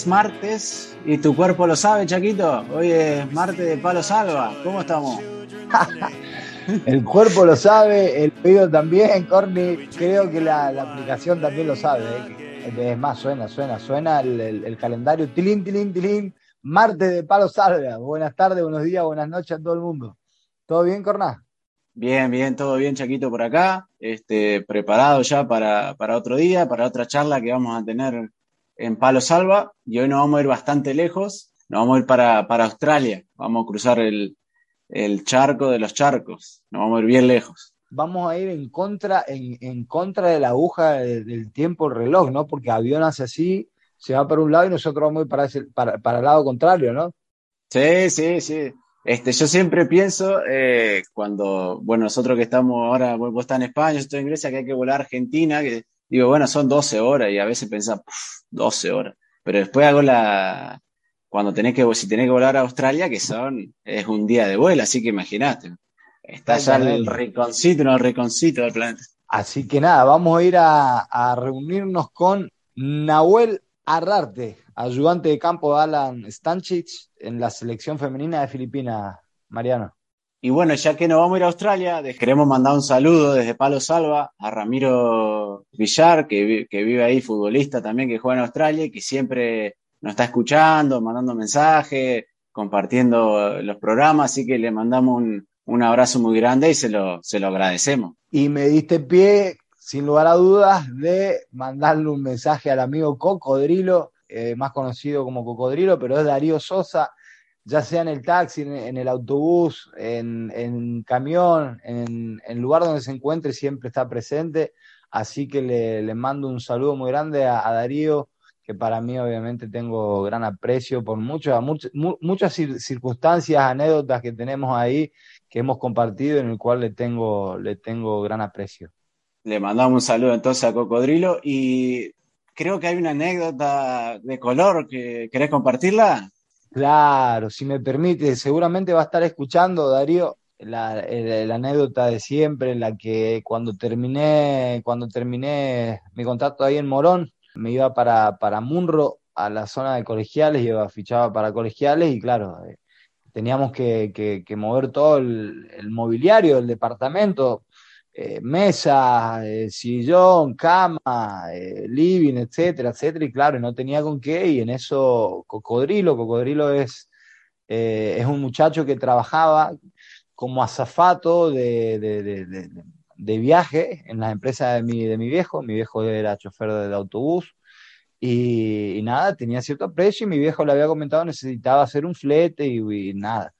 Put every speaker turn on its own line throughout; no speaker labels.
Es martes y tu cuerpo lo sabe, Chaquito. Hoy es martes de Palo Salva. ¿Cómo estamos?
el cuerpo lo sabe, el oído también, Corny. Creo que la, aplicación también lo sabe. ¿eh? Es más, suena, suena, suena el, calendario. Tilín, tilín, tilín. Martes de Palo Salva. Buenas tardes, buenos días, buenas noches a todo el mundo. ¿Todo bien, Corná?
Bien, bien, todo bien, Chaquito, por acá. Este, preparado ya para, para otro día, para otra charla que vamos a tener en Palo Salva y hoy nos vamos a ir bastante lejos, nos vamos a ir para, Australia, vamos a cruzar el, charco de los charcos, nos vamos a ir bien lejos.
Vamos a ir en contra, en, contra de la aguja del tiempo, el reloj, ¿no? Porque avión hace así, se va para un lado y nosotros vamos a ir para, para, el lado contrario, ¿no?
Sí, sí, sí. Este, yo siempre pienso, eh, cuando, bueno, nosotros que estamos ahora, vos estás en España, yo estoy en Grecia, que hay que volar a Argentina, que digo, bueno, son 12 horas y a veces pensás, 12 horas. Pero después hago la, cuando tenés que, si tenés que volar a Australia, que son, es un día de vuelo, así que imagínate. Está ya el rinconcito, no el rinconcito del planeta.
Así que nada, vamos a ir a, reunirnos con Nahuel Arrarte, ayudante de campo de Alan Stanchich en la selección femenina de Filipinas, Mariano.
Y bueno, ya que nos vamos a ir a Australia, queremos mandar un saludo desde Palo Salva a Ramiro Villar, que, vive ahí, futbolista también, que juega en Australia y que siempre nos está escuchando, mandando mensajes, compartiendo los programas, así que le mandamos un, abrazo muy grande y se lo, se lo agradecemos.
Y me diste pie, sin lugar a dudas, de mandarle un mensaje al amigo Cocodrilo, eh, más conocido como Cocodrilo, pero es Darío Sosa, ya sea en el taxi, en, el autobús, en, en camión, en el lugar donde se encuentre, siempre está presente. Así que le, mando un saludo muy grande a, Darío, que para mí obviamente tengo gran aprecio por muchas, muchas circunstancias, anécdotas que tenemos ahí, que hemos compartido, en el cual le tengo, le tengo gran aprecio.
Le mandamos un saludo entonces a Cocodrilo y creo que hay una anécdota de color que querés compartirla.
Claro, si me permite, seguramente va a estar escuchando, Darío, la, anécdota de siempre, en la que cuando terminé, cuando terminé mi contrato ahí en Morón, me iba para, para Munro, a la zona de colegiales, iba fichaba para colegiales y claro, eh, teníamos que, que, mover todo el mobiliario del departamento eh, mesa, eh, sillón, cama, eh, living, etcétera, etcétera, y claro, no tenía con qué, y en eso Cocodrilo, Cocodrilo es, es un muchacho que trabajaba como azafato de, viaje en las empresas de mi, de mi viejo, mi viejo era chofer de, autobús, y, nada, tenía cierto precio, y mi viejo le había comentado necesitaba hacer un flete, y, nada.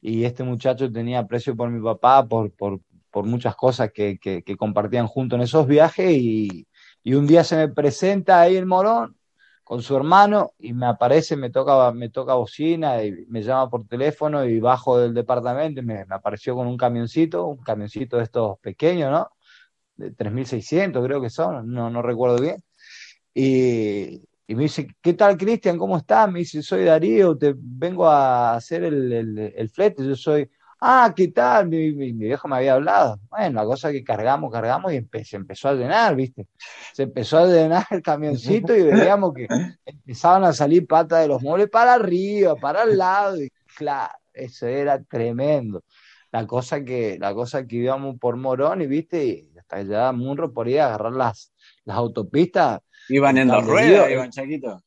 Y este muchacho tenía precio por mi papá, por, por, por muchas cosas que, compartían juntos en esos viajes y, un día se me presenta ahí en Morón con su hermano y me aparece, me toca, me toca bocina y me llama por teléfono y bajo del departamento me, apareció con un camioncito, un camioncito de estos pequeños, ¿no? De 3.600 creo que son, no, no recuerdo bien. Y, y me dice, ¿qué tal Cristian? ¿Cómo estás? Me dice, soy Darío, te vengo a hacer el, el, el flete, yo soy Ah, ¿qué tal? Mi, viejo me había hablado. Bueno, la cosa que cargamos, cargamos y se empezó a llenar, ¿viste? Se empezó a llenar el camioncito y veíamos que empezaban a salir patas de los muebles para arriba, para el lado. Y claro, eso era tremendo. La cosa que, la cosa que íbamos por Morón y, ¿viste? Y hasta allá Munro por ir a agarrar las, las autopistas.
Iban en dos ruedas, iban chaquitos.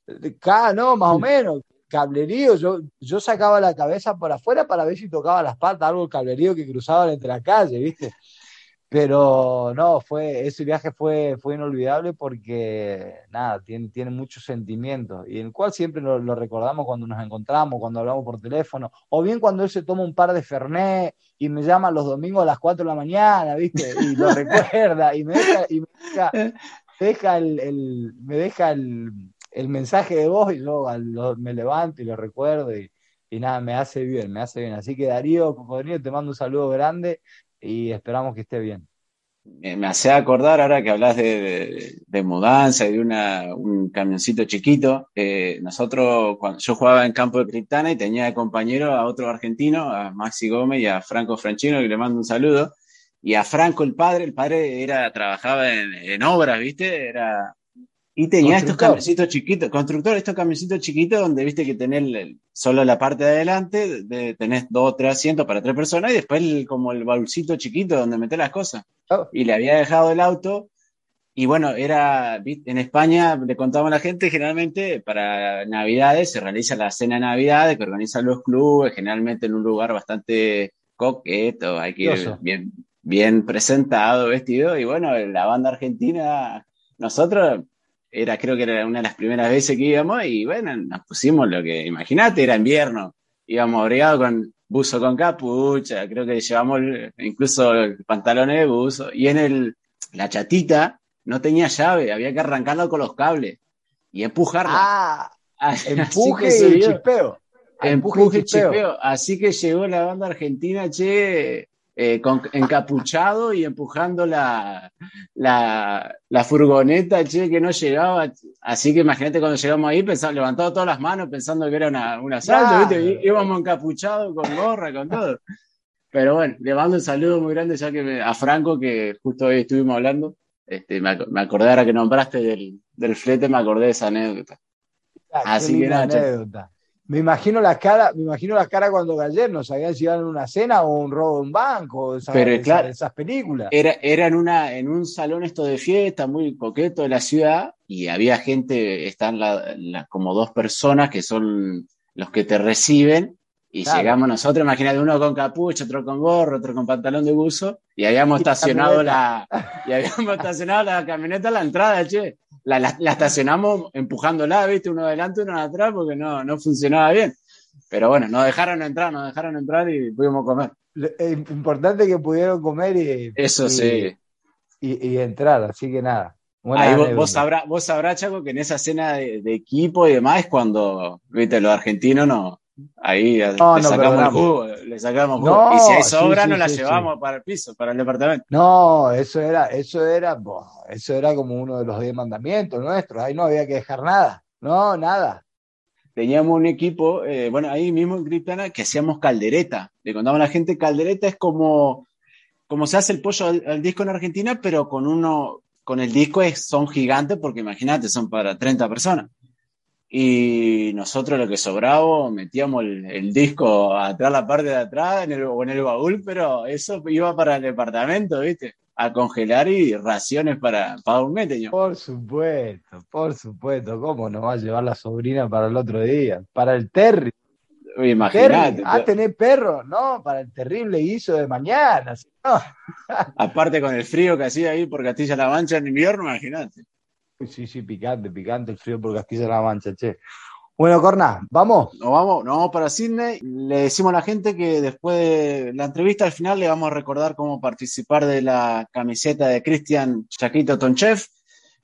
no, más o menos cablerío, yo, yo sacaba la cabeza por afuera para ver si tocaba las patas, algo el cablerío que cruzaban entre la calle, ¿viste? Pero no, fue, ese viaje fue, fue inolvidable porque, nada, tiene, tiene muchos sentimientos y el cual siempre lo, lo, recordamos cuando nos encontramos, cuando hablamos por teléfono, o bien cuando él se toma un par de Fernet y me llama los domingos a las 4 de la mañana, ¿viste? Y lo recuerda y me deja, y me deja, deja el, el, me deja el, el, mensaje de voz y yo me levanto y lo recuerdo y, nada, me hace bien, me hace bien. Así que Darío, Cocodrilo, te mando un saludo grande y esperamos que esté bien.
Me hace acordar ahora que hablas de, mudanza y de un camioncito chiquito. Nosotros, cuando yo jugaba en campo de Criptana y tenía compañero a otro argentino, a Maxi Gómez y a Franco Franchino, que le mando un saludo. Y a Franco, el padre, el padre era, trabajaba en obras, ¿viste? Era, y tenía estos camioncitos chiquitos, constructor, estos camioncitos chiquitos donde viste que tenés solo la parte de adelante, de, tenés dos o tres asientos para tres personas y después el, como el baúlcito chiquito donde metés las cosas. Oh. Y le había dejado el auto y bueno, era, en España, le contamos a la gente, generalmente para Navidades se realiza la cena de Navidad que organizan los clubes, generalmente en un lugar bastante coqueto, hay que ir bien, bien presentado, vestido, y bueno, la banda argentina, nosotros era, creo que era una de las primeras veces que íbamos y bueno, nos pusimos lo que, imagínate, era invierno, íbamos abrigados con buzo con capucha, creo que llevamos incluso pantalones de buzo y en el, la chatita no tenía llave, había que arrancarlo con los cables y empujarla.
Ah, empuje y chispeo.
Empuje y chispeo. Así que llegó la banda argentina, che, eh, con, encapuchado y empujando la, la, la, furgoneta, che, que no llegaba. Así que imagínate cuando llegamos ahí, pensaba, levantado todas las manos pensando que era una, un asalto, ¿viste? íbamos encapuchados con gorra, con todo. Pero bueno, le mando un saludo muy grande ya que me, a Franco, que justo hoy estuvimos hablando. Este, me, me acordé ahora que nombraste del, del flete, me acordé de esa anécdota.
Ah, Así que nada, anécdota. Me imagino la cara, me imagino la cara cuando Galler no sabían si iban en una cena o un robo de un banco,
Pero, claro,
esas, películas.
Era, era en, una, en un salón esto de fiesta muy coqueto de la ciudad y había gente, están la, la, como dos personas que son los que te reciben y claro. llegamos nosotros, imagínate, uno con capucha, otro con gorro, otro con pantalón de buzo y habíamos estacionado la, y habíamos estacionado la camioneta a la entrada, che la, la, la, estacionamos empujándola, ¿viste? Uno adelante, uno atrás, porque no, no funcionaba bien. Pero bueno, nos dejaron entrar, nos dejaron entrar y pudimos comer.
Es importante que pudieron comer y.
Eso
y,
sí.
Y, y, entrar, así que nada.
Ahí vos, vos, sabrás, vos sabrás, Chaco, que en esa escena de, de, equipo y demás es cuando, viste, los argentinos no. Ahí
no,
le,
no,
sacamos el jugo, le sacamos jugo.
No,
y si hay sobra,
sí,
no
sí,
la
sí,
llevamos para el piso, para el departamento.
No, eso era, eso era, boh, eso era como uno de los diez mandamientos nuestros. Ahí no había que dejar nada. No, nada.
Teníamos un equipo, eh, bueno, ahí mismo en Criptana, que hacíamos caldereta. Le contamos a la gente, caldereta es como, como se hace el pollo al, al disco en Argentina, pero con uno, con el disco es, son gigantes, porque imagínate, son para 30 personas. Y nosotros lo que sobraba, metíamos el, el, disco atrás, la parte de atrás, en el, o en el baúl, pero eso iba para el departamento, ¿viste? A congelar y raciones para, para un mes, teño.
Por supuesto, por supuesto. ¿Cómo nos va a llevar la sobrina para el otro día? Para el Terry.
Imagínate.
Ah, tener perro, no, para el terrible guiso de mañana. No.
Aparte con el frío que hacía ahí por Castilla-La Mancha en invierno, imagínate.
Sí, sí, picante, picante el frío por Castilla-La Mancha, che. Bueno, Corna, ¿vamos?
Nos vamos, nos vamos para Sydney. Le decimos a la gente que después de la entrevista al final le vamos a recordar cómo participar de la camiseta de Cristian Chaquito Tonchev.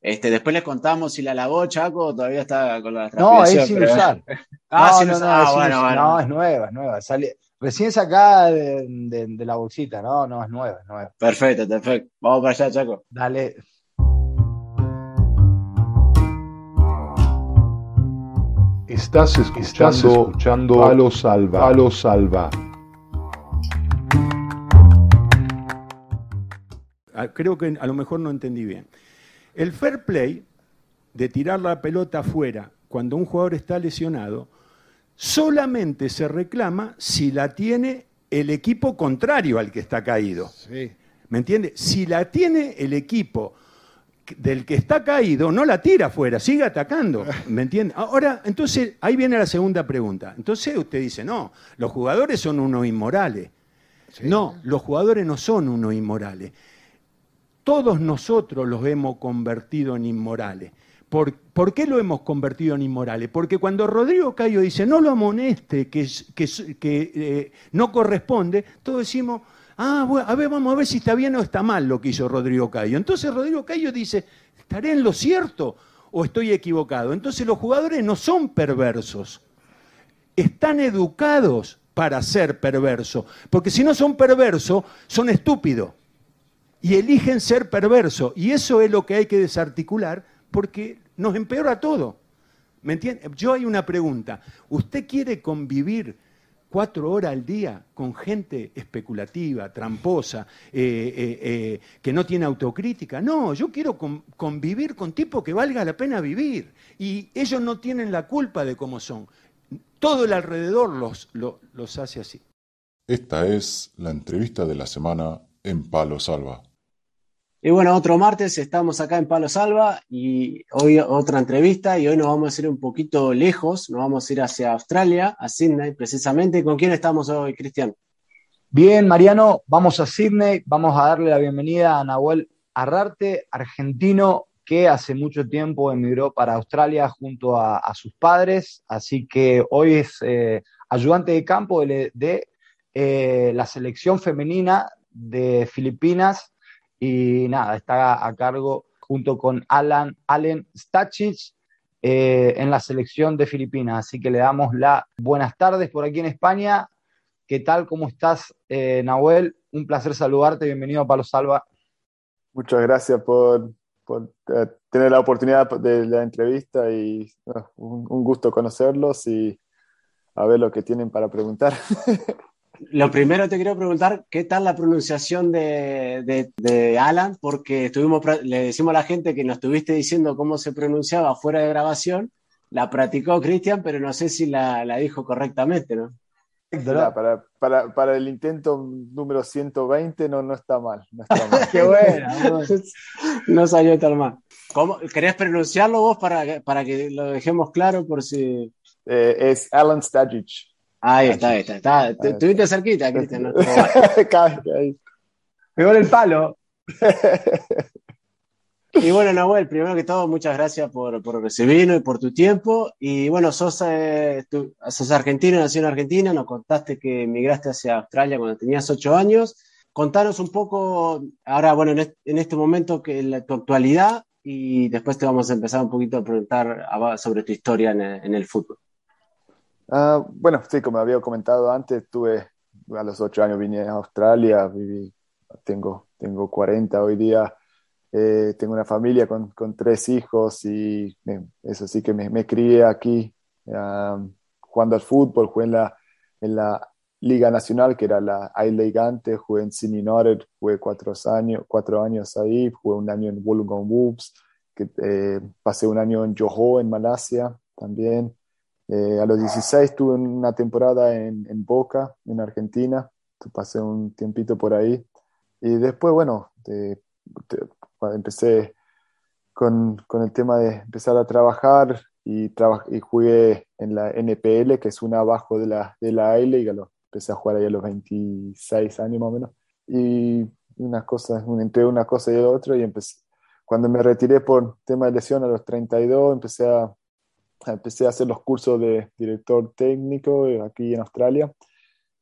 Este, después les contamos si la lavó Chaco o todavía está con la
No, es sin pero... usar.
ah,
no,
sin
no,
usar.
No,
ah,
es
bueno, bueno.
no, es nueva, es nueva. Sale... Recién sacada de, de, de, la bolsita, no, no, es nueva, es nueva.
Perfecto, perfecto. Vamos para allá, Chaco.
Dale.
Estás escuchando, Estás escuchando Palo Salva. Palo Salva.
Ah, creo que a lo mejor no entendí bien. El fair play de tirar la pelota afuera cuando un jugador está lesionado solamente se reclama si la tiene el equipo contrario al que está caído.
Sí.
¿Me entiende? Si la tiene el equipo del que está caído no la tira afuera, sigue atacando, ¿me entiende? Ahora, entonces, ahí viene la segunda pregunta. Entonces usted dice, no, los jugadores son unos inmorales. Sí. No, los jugadores no son unos inmorales. todos nosotros los hemos convertido en inmorales. ¿Por, qué lo hemos convertido en inmorales? Porque cuando Rodrigo Cayo dice no lo amoneste, que, que, eh, no corresponde, todos decimos, ah, bueno, a ver, vamos a ver si está bien o está mal lo que hizo Rodrigo Cayo. Entonces Rodrigo Cayo dice, ¿estaré en lo cierto o estoy equivocado? Entonces los jugadores no son perversos, están educados para ser perversos, porque si no son perversos, son estúpidos y eligen ser perversos. Y eso es lo que hay que desarticular porque nos empeora todo. ¿Me entiende? Yo hay una pregunta. ¿Usted quiere convivir cuatro horas al día con gente especulativa, tramposa, eh, eh, eh, que no tiene autocrítica? No, yo quiero convivir con tipos que valga la pena vivir. Y ellos no tienen la culpa de cómo son. Todo el alrededor los, los hace así.
Esta es la entrevista de la semana en Palo Salva.
Y bueno, otro martes estamos acá en Palo Salva y hoy otra entrevista y hoy nos vamos a ir un poquito lejos, nos vamos a ir hacia Australia, a Sydney precisamente. ¿Con quién estamos hoy, Cristian?
Bien, Mariano, vamos a Sydney, vamos a darle la bienvenida a Nahuel Arrarte, argentino que hace mucho tiempo emigró para Australia junto a, sus padres, así que hoy es eh, ayudante de campo de, eh, la selección femenina de Filipinas y nada, está a cargo junto con Alan, Allen Stacic eh, en la selección de Filipinas. Así que le damos las buenas tardes por aquí en España. ¿Qué tal? ¿Cómo estás, eh, Nahuel? Un placer saludarte. Bienvenido a Palo Salva.
Muchas gracias por, eh, tener la oportunidad de la entrevista y un gusto conocerlos y a ver lo que tienen para preguntar.
Lo primero te quiero preguntar, ¿qué tal la pronunciación de, Alan? Porque estuvimos, le decimos a la gente que nos estuviste diciendo cómo se pronunciaba fuera de grabación. La practicó Cristian, pero no sé si la, dijo correctamente, ¿no?
para, para, para, el intento número 120 no, no está mal. No
Qué bueno. no salió tan mal. ¿Cómo, ¿Querés pronunciarlo vos para, para que lo dejemos claro por si...
Eh, es Alan Stajic.
Ahí está, ahí está. Estuviste cerquita, Cristian. ¿no?
Pegó el palo.
Y bueno, Nahuel, primero que todo, muchas gracias por, por recibirnos y por tu tiempo. Y bueno, sos, eh, sos argentino, nació en Argentina, nos contaste que emigraste hacia Australia cuando tenías ocho años. Contanos un poco, ahora, bueno, en este, momento, que la, tu actualidad y después te vamos a empezar un poquito a preguntar sobre tu historia en el fútbol.
Ah, bueno, sí, como había comentado antes, tuve a los ocho años vine a Australia, viví, tengo, tengo 40 hoy día, eh, tengo una familia con, con tres hijos y eso sí que me, me crié aquí jugando al fútbol, jugué en la, en la Liga Nacional, que era la I-League antes, jugué en Sydney United, jugué cuatro años, cuatro años ahí, jugué un año en Wollongong Wolves, que, eh, pasé un año en Johor, en Malasia también. Eh, a los 16 tuve una temporada en, en, Boca, en Argentina, pasé un tiempito por ahí. Y después, bueno, empecé con, con, el tema de empezar a trabajar y, y jugué en la NPL, que es una abajo de la, de la y empecé a jugar ahí a los 26 años más o menos. Y unas cosas, entre una cosa y otra, y empecé, cuando me retiré por tema de lesión a los 32, empecé a empecé a hacer los cursos de director técnico eh, aquí en Australia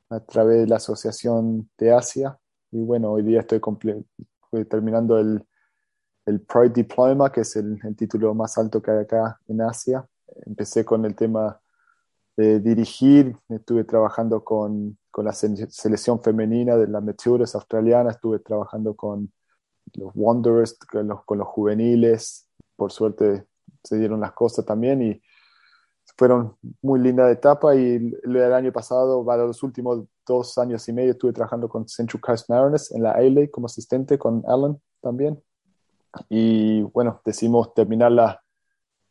a través de la Asociación de Asia. Y bueno, hoy día estoy terminando el, el Pride Diploma, que es el, título más alto que hay acá en Asia. Empecé con el tema de dirigir, estuve trabajando con, con la selección femenina de las Meteores australiana, estuve trabajando con los Wanderers, con los, con los juveniles. Por suerte se dieron las cosas también y fueron muy linda etapa y el año pasado, para los últimos dos años y medio, estuve trabajando con Central Coast Mariners en la A-League como asistente con Alan también. Y bueno, decidimos terminar, la,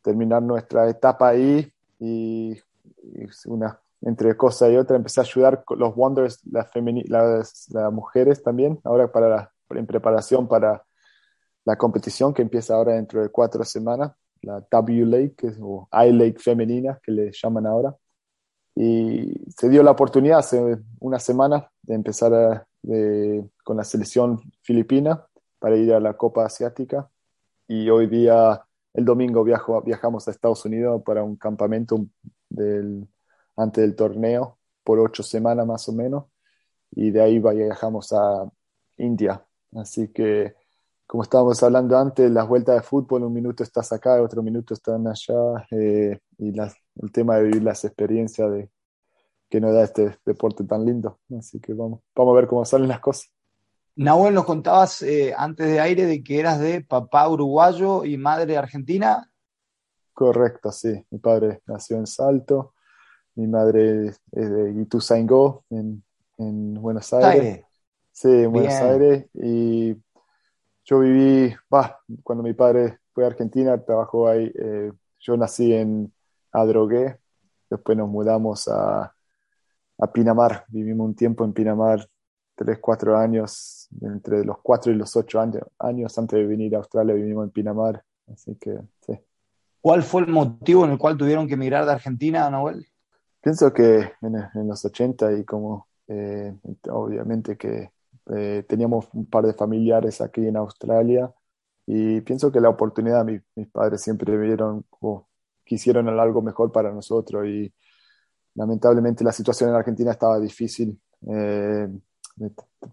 terminar nuestra etapa ahí y, una, entre cosa y otra empecé a ayudar con los Wonders, las, las, las mujeres también, ahora para en preparación para la competición que empieza ahora dentro de cuatro semanas la W Lake, o I Lake femenina, que le llaman ahora. Y se dio la oportunidad hace una semana de empezar con la selección filipina. para ir a la Copa Asiática y hoy día, el domingo, viajo, viajamos a Estados Unidos para un campamento del, antes del torneo por ocho semanas más o menos y de ahí viajamos a India. Así que, como estábamos hablando antes, las vueltas de fútbol, un minuto estás acá, otro minuto están allá, eh, y el tema de vivir las experiencias de, que nos da este deporte tan lindo. Así que vamos, vamos a ver cómo salen las cosas.
Nahuel, nos contabas eh, antes de aire de que eras de papá uruguayo y madre argentina.
Correcto, sí. Mi padre nació en Salto, mi madre es de Ituzaingó, en, en Buenos Aires. Sí, en Buenos Aires. Y yo viví, bah, cuando mi padre fue a Argentina, trabajó ahí. Eh, yo nací en Adrogué, después nos mudamos a, a Pinamar. Vivimos un tiempo en Pinamar, tres, cuatro años, entre los cuatro y los ocho años, años antes de venir a Australia, vivimos en Pinamar. Así que, sí.
¿Cuál fue el motivo en el cual tuvieron que emigrar de Argentina, Noel?
Pienso que en, los 80 y como eh, obviamente que eh, teníamos un par de familiares aquí en Australia y pienso que la oportunidad, mis padres siempre vieron o quisieron algo mejor para nosotros y lamentablemente la situación en Argentina estaba difícil. Eh,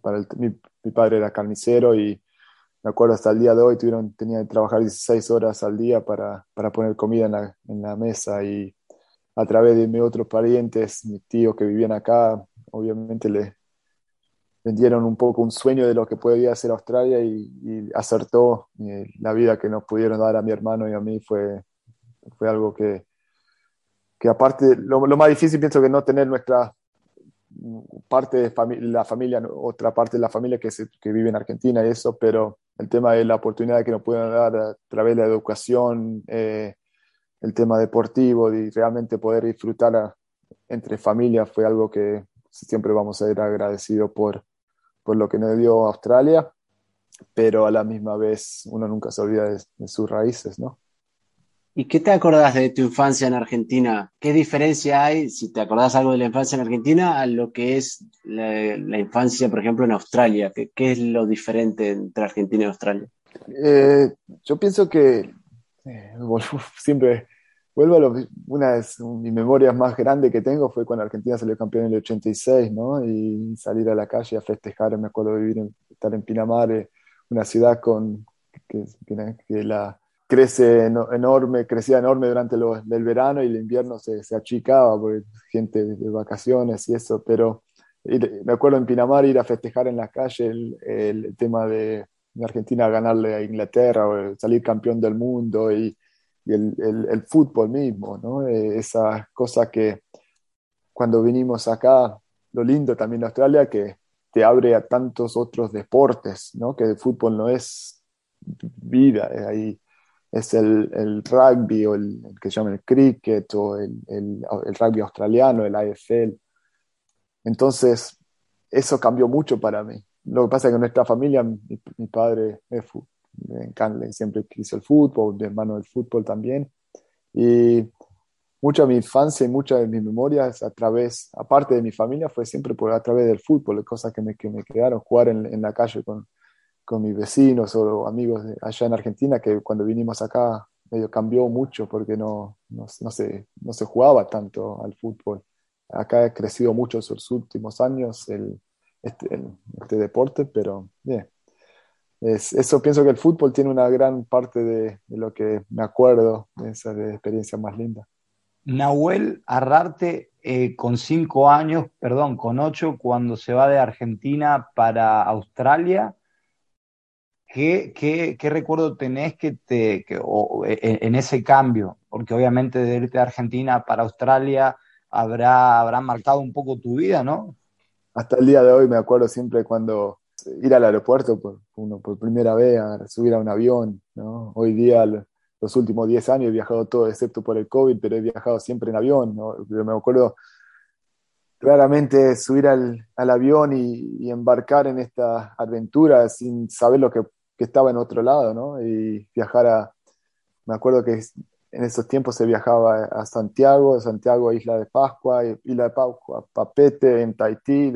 para mi, padre era carnicero y me acuerdo hasta el día de hoy tuvieron, tenía que trabajar 16 horas al día para, para poner comida en la, en la mesa y a través de mis otros parientes, mis tíos que vivían acá, obviamente le vendieron un poco un sueño de lo que podía hacer Australia y, acertó. Eh, la vida que nos pudieron dar a mi hermano y a mí fue, fue algo que, que aparte, lo, lo, más difícil pienso que no tener nuestra parte de la familia, otra parte de la familia que, que vive en Argentina y eso, pero el tema de la oportunidad que nos pueden dar a través de la educación, eh, el tema deportivo y realmente poder disfrutar entre familias fue algo que siempre vamos a ir agradecidos por, por lo que nos dio Australia, pero a la misma vez uno nunca se olvida de, sus raíces, ¿no?
¿Y qué te acordás de tu infancia en Argentina? ¿Qué diferencia hay, si te acordás algo de la infancia en Argentina, a lo que es la, infancia, por ejemplo, en Australia? ¿Qué, ¿Qué, es lo diferente entre Argentina y Australia?
Eh, yo pienso que eh, siempre vuelvo a lo, una de mis memorias más grandes que tengo fue cuando Argentina salió campeón en el 86, ¿no? Y salir a la calle a festejar, me acuerdo vivir estar en Pinamar, eh, una ciudad con, que, que, la crece enorme, crecía enorme durante el verano y el invierno se, se achicaba porque gente de vacaciones y eso, pero me acuerdo en Pinamar ir a festejar en la calle el, el tema de Argentina ganarle a Inglaterra o salir campeón del mundo y el, fútbol mismo, ¿no? Eh, esa cosa que cuando vinimos acá, lo lindo también de Australia, que te abre a tantos otros deportes, ¿no? Que el fútbol no es vida, eh, ahí es el, rugby o el, que se el cricket o el, rugby australiano, el AFL. Entonces, eso cambió mucho para mí. Lo que pasa es que nuestra familia, mi, mi padre es, siempre quiso el fútbol, mi hermano del fútbol también. Y mucha de mi infancia y muchas de mis memorias a través, aparte de mi familia, fue siempre por, a través del fútbol, cosas que me, que me quedaron, jugar en, la calle con, con, mis vecinos o amigos allá en Argentina, que cuando vinimos acá medio cambió mucho porque no, no, no, se, no se jugaba tanto al fútbol. Acá ha crecido mucho en los últimos años el, este, este deporte, pero bien, eso pienso que el fútbol tiene una gran parte de, lo que me acuerdo de esa experiencia más linda.
Nahuel Arrarte, eh, con cinco años, perdón, con ocho, cuando se va de Argentina para Australia, ¿qué, qué, recuerdo tenés que te, que, e, en, ese cambio? Porque obviamente de irte de Argentina para Australia habrá, habrá marcado un poco tu vida, ¿no?
Hasta el día de hoy me acuerdo siempre cuando ir al aeropuerto por, por primera vez, subir a un avión. ¿no? Hoy día, los últimos 10 años he viajado todo, excepto por el COVID, pero he viajado siempre en avión. ¿no? me acuerdo claramente subir al, al avión y, embarcar en esta aventura sin saber lo que, que, estaba en otro lado, ¿no? Y viajar a... Me acuerdo que en esos tiempos se viajaba a Santiago, Santiago Isla de Pascua, Isla de Pascua, Papete, en Tahití,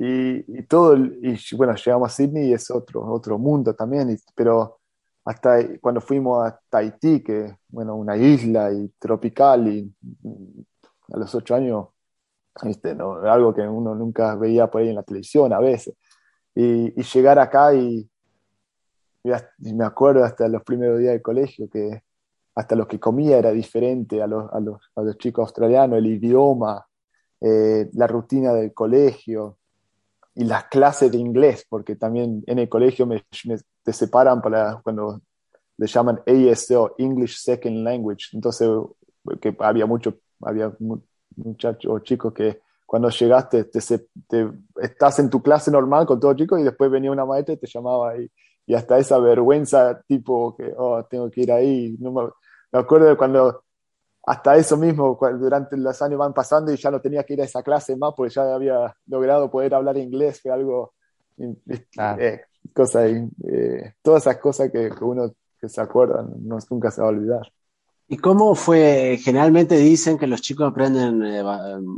y, todo, y bueno, llegamos a Sydney y es otro, otro mundo también, pero hasta cuando fuimos a Tahití, que bueno, una isla y tropical, y a los ocho años, ¿viste? ¿no? algo que uno nunca veía por ahí en la televisión a veces, y, llegar acá y, y, me acuerdo hasta los primeros días del colegio que hasta lo que comía era diferente a los, a los, a los chicos australianos, el idioma, eh, la rutina del colegio, y las clases de inglés, porque también en el colegio me, te separan para cuando le llaman ASL, English Second Language. Entonces, que había mucho, había muchachos o chicos que cuando llegaste te, te, estás en tu clase normal con todos chicos y después venía una maestra y te llamaba ahí. Y hasta esa vergüenza tipo que, oh, tengo que ir ahí. No me, me acuerdo de cuando hasta eso mismo, durante los años van pasando y ya no tenía que ir a esa clase más porque ya había logrado poder hablar inglés, fue algo, eh, cosa, eh, todas esas cosas que, uno que se acuerda no, nunca se va a olvidar.
¿Y cómo fue? Generalmente dicen que los chicos aprenden eh,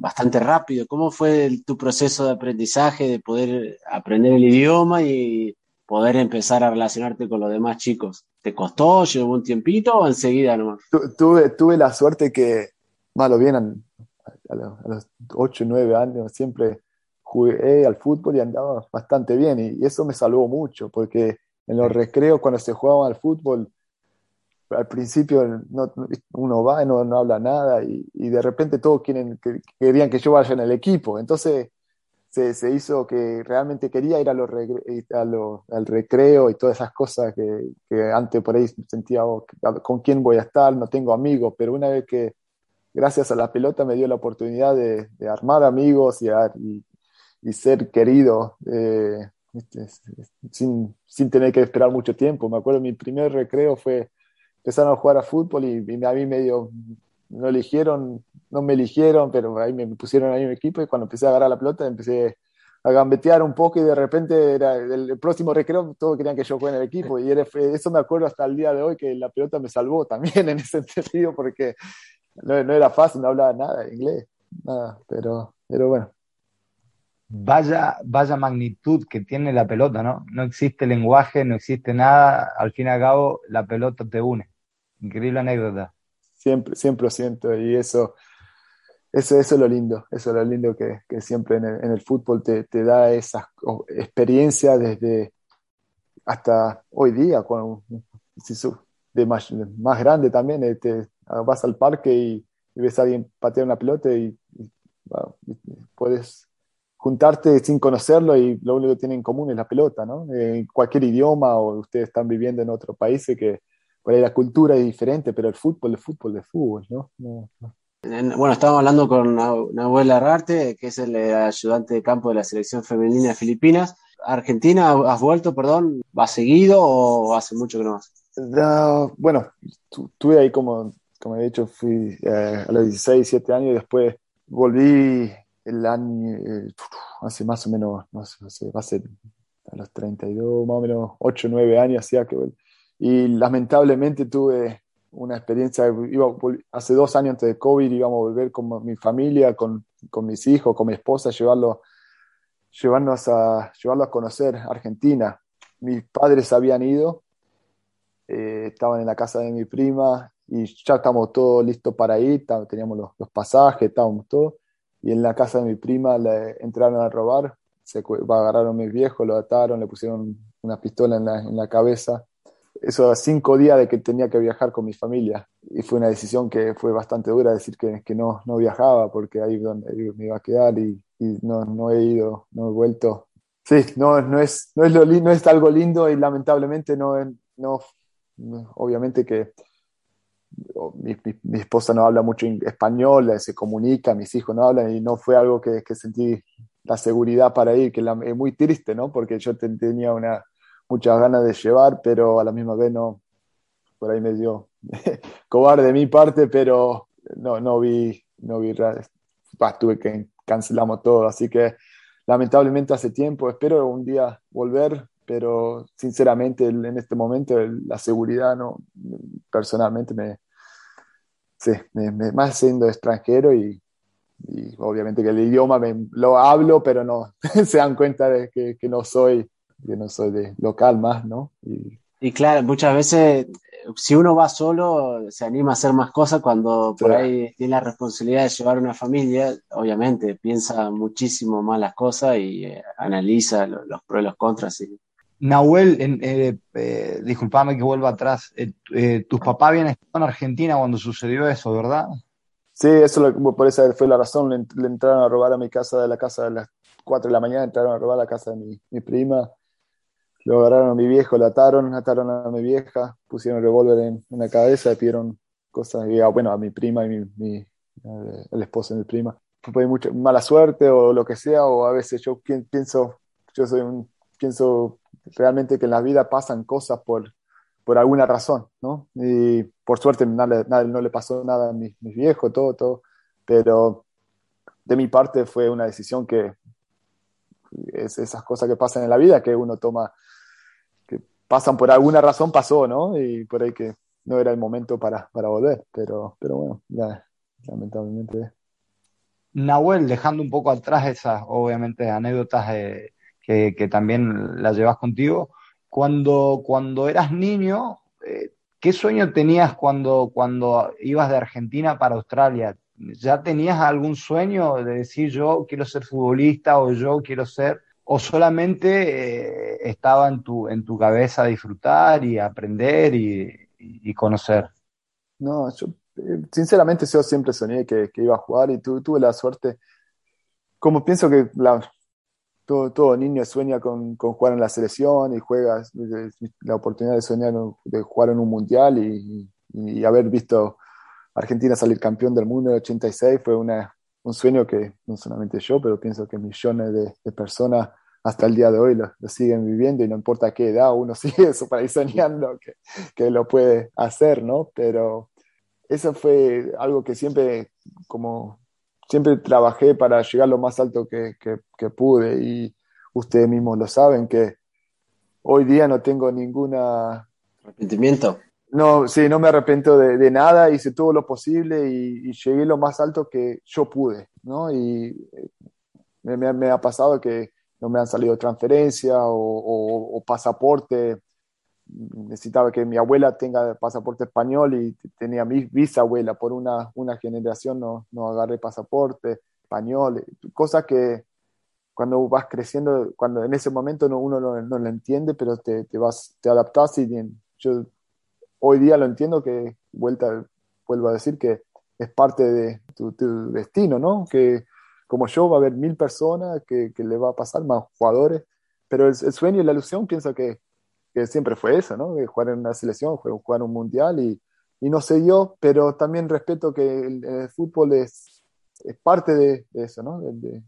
bastante rápido. ¿Cómo fue tu proceso de aprendizaje, de poder aprender el idioma y poder empezar a relacionarte con los demás chicos? ¿Te costó? ¿Llevó un tiempito o enseguida nomás?
tuve, tuve la suerte que, malo bien, a, los, 8 o 9 años siempre jugué al fútbol y andaba bastante bien y, eso me salvó mucho porque en los recreos cuando se jugaba al fútbol al principio uno va y no, no habla nada y, de repente todos quieren, que, querían que yo vaya en el equipo. Entonces se, se, hizo que realmente quería ir a los a al recreo y todas esas cosas que, que, antes por ahí sentía oh, con quién voy a estar, no tengo amigos, pero una vez que gracias a la pelota me dio la oportunidad de, de armar amigos y, y, ser querido eh, sin, sin, tener que esperar mucho tiempo. Me acuerdo mi primer recreo fue empezaron a jugar a fútbol y, y a mí medio no eligieron, no me eligieron, pero ahí me pusieron ahí un equipo y cuando empecé a agarrar la pelota empecé a gambetear un poco y de repente era el, próximo recreo todos querían que yo juegue en el equipo y eso me acuerdo hasta el día de hoy que la pelota me salvó también en ese sentido porque no, era fácil, no hablaba nada de inglés, nada, pero, pero bueno.
Vaya, vaya magnitud que tiene la pelota, ¿no? No existe lenguaje, no existe nada, al fin y al cabo la pelota te une. Increíble anécdota
siempre, siempre lo siento y eso, eso, eso es lo lindo, eso es lo lindo que, que siempre en el, fútbol te, te da esa experiencia desde hasta hoy día, cuando, de más, más grande también, eh, te, vas al parque y, ves a alguien patear una pelota y, puedes juntarte sin conocerlo y lo único que tienen en común es la pelota, ¿no? En cualquier idioma o ustedes están viviendo en otro país que por la cultura es diferente, pero el fútbol es fútbol de fútbol, ¿no?
Bueno, estamos hablando con Nahuel Arrarte, que es el eh, ayudante de campo de la selección femenina de Filipinas. ¿Argentina has vuelto, perdón? ¿Va seguido o hace mucho que no
vas? bueno, tuve ahí como, he dicho, fui eh, a los 16, 17 años y después volví el año, eh, hace más o menos, no sé, va a ser a los 32, más o menos 8, 9 años, hacía que y lamentablemente tuve una experiencia, iba, hace dos años antes de COVID íbamos a volver con mi familia, con, con mis hijos, con mi esposa, llevarlo, llevarnos a, llevarlo a conocer Argentina. Mis padres habían ido, eh, estaban en la casa de mi prima y ya estábamos todos listos para ir, teníamos los, pasajes, estábamos todos, y en la casa de mi prima le entraron a robar, se agarraron a mis viejos, lo ataron, le pusieron una pistola en la, en la cabeza esos cinco días de que tenía que viajar con mi familia. Y fue una decisión que fue bastante dura, decir que, que no, no viajaba porque ahí donde me iba a quedar y, y, no, no he ido, no he vuelto. Sí, no, no, es, no, es, lo, no es algo lindo y lamentablemente no, no, obviamente que mi, mi, esposa no habla mucho español, se comunica, mis hijos no hablan y no fue algo que, que sentí la seguridad para ir, que es muy triste, ¿no? Porque yo tenía una, muchas ganas de llevar, pero a la misma vez no, por ahí me dio cobarde de mi parte, pero no, no vi, no vi, tuve que cancelamos todo, así que lamentablemente hace tiempo, espero un día volver, pero sinceramente en este momento la seguridad no, personalmente me, sí, me, más siendo extranjero y obviamente que el idioma me, lo hablo, pero no se dan cuenta de que, no soy que no soy de local más, ¿no?
Y, y claro, muchas veces si uno va solo, se anima a hacer más cosas cuando por ahí tiene la responsabilidad de llevar una familia, obviamente piensa muchísimo más las cosas y eh, analiza los, los, pros y los contras. Y...
Nahuel, eh, eh, disculpame que vuelva atrás, eh, tus papás habían estado en Argentina cuando sucedió eso, ¿verdad?
Sí, eso por esa fue la razón, le, le, entraron a robar a mi casa, de la casa de las 4 de la mañana, entraron a robar a la casa de mi, mi prima lo agarraron a mi viejo, lo ataron, ataron a mi vieja, pusieron revólver en, en, la cabeza, pidieron cosas, y, bueno, a mi prima y mi, mi eh, el esposo de mi prima. Fue mucha mala suerte o lo que sea, o a veces yo pienso, yo soy un, pienso realmente que en la vida pasan cosas por, por alguna razón, ¿no? Y por suerte nada, nada, no le pasó nada a mis mi viejos, todo, todo, pero de mi parte fue una decisión que es esas cosas que pasan en la vida que uno toma pasan por alguna razón, pasó, ¿no? Y por ahí que no era el momento para, para volver, pero, pero bueno, lamentablemente.
Nahuel, dejando un poco atrás esas, obviamente, anécdotas eh, que, que, también las llevas contigo, cuando, cuando eras niño, eh, ¿qué sueño tenías cuando, cuando ibas de Argentina para Australia? ¿Ya tenías algún sueño de decir yo quiero ser futbolista o yo quiero ser o solamente eh, estaba en tu, en tu cabeza disfrutar y aprender y, y conocer?
No, yo eh, sinceramente yo siempre soñé que, que iba a jugar y tu, tuve la suerte, como pienso que la, todo, todo, niño sueña con, con, jugar en la selección y juega la oportunidad de soñar de jugar en un mundial y, y, y haber visto Argentina salir campeón del mundo en el 86 fue una, un sueño que no solamente yo, pero pienso que millones de, de personas hasta el día de hoy lo, lo, siguen viviendo y no importa qué edad uno sigue eso para ir soñando que, que, lo puede hacer, ¿no? Pero eso fue algo que siempre, como siempre trabajé para llegar lo más alto que, que, que pude y ustedes mismos lo saben que hoy día no tengo ninguna...
Arrepentimiento.
No, sí, no me arrepiento de, de nada, hice todo lo posible y, y, llegué lo más alto que yo pude, ¿no? Y me, me, me ha pasado que no me han salido transferencias o, pasaporte. Necesitaba que mi abuela tenga pasaporte español y tenía mi bisabuela. Por una, una generación no, no agarré pasaporte español. Cosas que cuando vas creciendo, cuando en ese momento no, uno no, no lo entiende, pero te, te, vas, te adaptas y. Yo hoy día lo entiendo que, vuelta, vuelvo a decir que es parte de tu, tu destino, ¿no? Que como yo, va a haber mil personas que, le va a pasar, más jugadores, pero el, sueño y la ilusión pienso que, siempre fue eso, ¿no? De jugar en una selección, jugar un mundial y, y no se dio, pero también respeto que el, fútbol es, parte de, eso, ¿no? Del, de,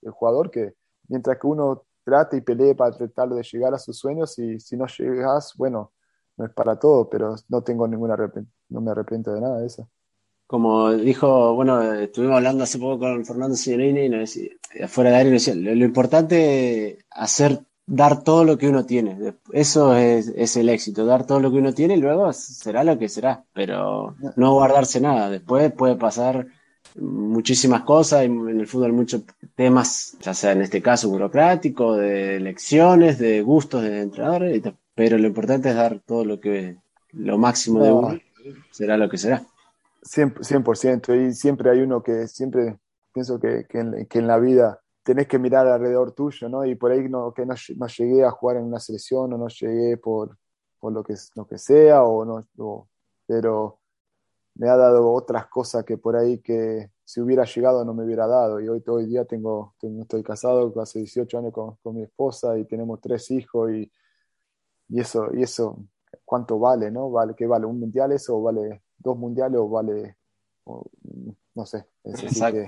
del, jugador que mientras que uno trate y pelee para tratar de llegar a sus sueños y si no llegas, bueno, no es para todo, pero no tengo ninguna no me arrepiento de nada de eso
como dijo, bueno, estuvimos hablando hace poco con Fernando Signorini y nos decía, afuera de aire nos decía, lo, lo, importante es hacer, dar todo lo que uno tiene. Eso es, es, el éxito, dar todo lo que uno tiene y luego será lo que será, pero no guardarse nada. Después puede pasar muchísimas cosas, en el fútbol muchos temas, ya sea en este caso burocrático, de elecciones, de gustos de entrenadores, pero lo importante es dar todo lo que, lo máximo de uno, será lo que será.
100%, y siempre hay uno que siempre pienso que, que, en, la vida tenés que mirar alrededor tuyo, ¿no? Y por ahí no, que no, no llegué a jugar en una selección o no llegué por, por lo, que, lo que sea, o no, pero me ha dado otras cosas que por ahí que si hubiera llegado no me hubiera dado. Y hoy, hoy día tengo, tengo estoy casado hace 18 años con, con, mi esposa y tenemos tres hijos y, y, eso, y eso, ¿cuánto vale, no? ¿Vale, ¿Qué vale? ¿Un mundial eso o vale dos mundiales o vale, o, no sé.
Que...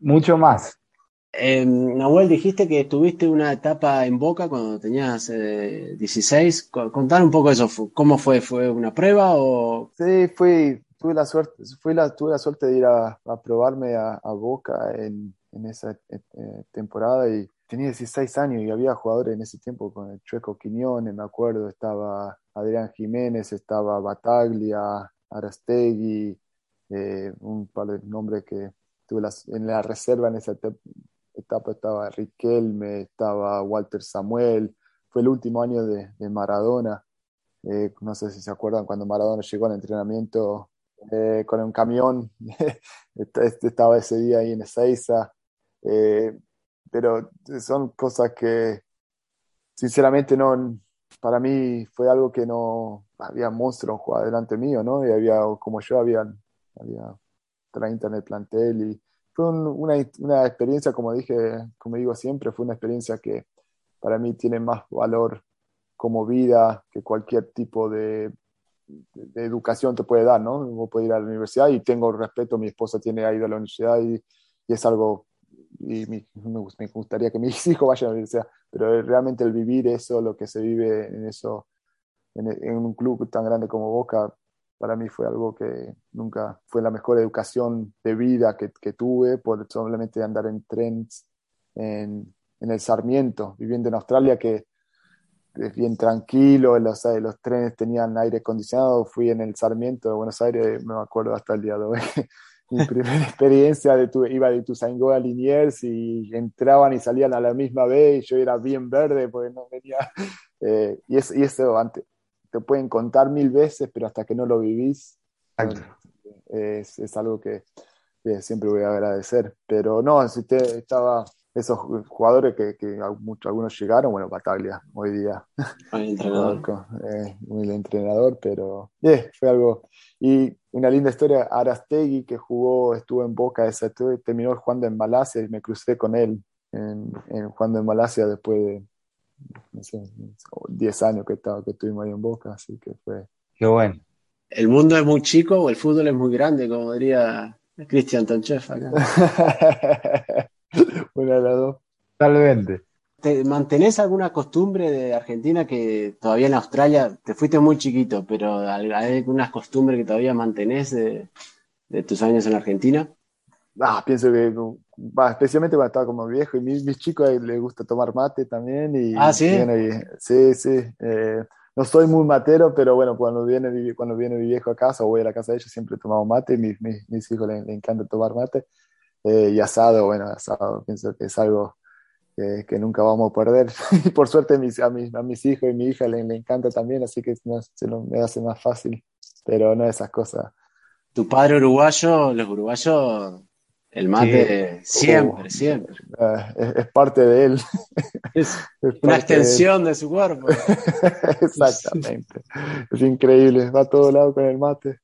Mucho más.
Eh, Nahuel, dijiste que tuviste una etapa en Boca cuando tenías eh, 16. Contar un poco eso. ¿Cómo fue? ¿Fue una prueba o...?
Sí, fui, tuve la suerte, fui la, tuve la suerte de ir a, a probarme a, a, Boca en, en esa eh, temporada y tenía 16 años y había jugadores en ese tiempo con el Chueco Quiñones, me acuerdo, estaba Adrián Jiménez, estaba Bataglia, Arastegui, eh, un par de nombres que en la reserva en esa etapa estaba Riquelme, estaba Walter Samuel, fue el último año de, Maradona. Eh, no sé si se acuerdan cuando Maradona llegó al entrenamiento eh, con un camión, estaba ese día ahí en Ezeiza, pero son cosas que sinceramente no, para mí fue algo que no, había monstruos delante mío, ¿no? Y había, como yo, había, había 30 en el plantel y fue una, una, experiencia, como dije, como digo siempre, fue una experiencia que para mí tiene más valor como vida que cualquier tipo de, de, educación te puede dar, ¿no? Vos puedes ir a la universidad y tengo respeto, mi esposa tiene ido a la universidad y, y es algo, y me, me, gustaría que mis hijos vayan a la universidad, pero realmente el vivir eso, lo que se vive en eso, en, en un club tan grande como Boca, para mí fue algo que nunca fue la mejor educación de vida que, que tuve por solamente andar en trenes en, en, el Sarmiento, viviendo en Australia, que es bien tranquilo, los, los trenes tenían aire acondicionado, fui en el Sarmiento de Buenos Aires, me acuerdo hasta el día de hoy. Mi primera experiencia de tu, iba de Tuzaingó a Liniers y entraban y salían a la misma vez y yo era bien verde porque no venía. Eh, y, es, y eso antes, te pueden contar mil veces, pero hasta que no lo vivís, es, es, algo que, siempre voy a agradecer. Pero no, si te, estaba esos jugadores que, que muchos, algunos llegaron, bueno, Bataglia hoy día.
El entrenador.
eh, muy entrenador, pero eh, fue algo. Y una linda historia, Arastegui, que jugó, estuvo en Boca, esa, terminó jugando en Malasia y me crucé con él en, en, jugando en Malasia después de, no sé, 10 años que, estaba, que estuvimos ahí en Boca, así que fue...
Qué bueno.
¿El mundo es muy chico o el fútbol es muy grande, como diría Cristian Tonchef acá?
Una de las dos.
Totalmente.
¿Te mantenés alguna costumbre de Argentina que todavía en Australia, te fuiste muy chiquito, pero hay algunas costumbres que todavía mantenés de, de tus años en Argentina?
Ah, pienso que, especialmente cuando estaba como viejo, y mis, mis chicos les gusta tomar mate también. Y,
ah, sí.
sí, sí. Eh, no soy muy matero, pero bueno, cuando viene, cuando viene mi viejo a casa o voy a la casa de ellos, siempre tomamos mate. Mis, mis, mis hijos les, encanta tomar mate. Eh, y asado, bueno, asado, pienso que es algo que, que nunca vamos a perder. y por suerte mis, a, mis, a mis hijos y mi hija les, encanta también, así que no, se lo, me hace más fácil. Pero no esas cosas.
Tu padre uruguayo, los uruguayos el mate siempre, uh, siempre.
Ah, es, parte de él.
Es, una extensión de, su cuerpo.
Exactamente. es increíble, va a todo lado con el mate.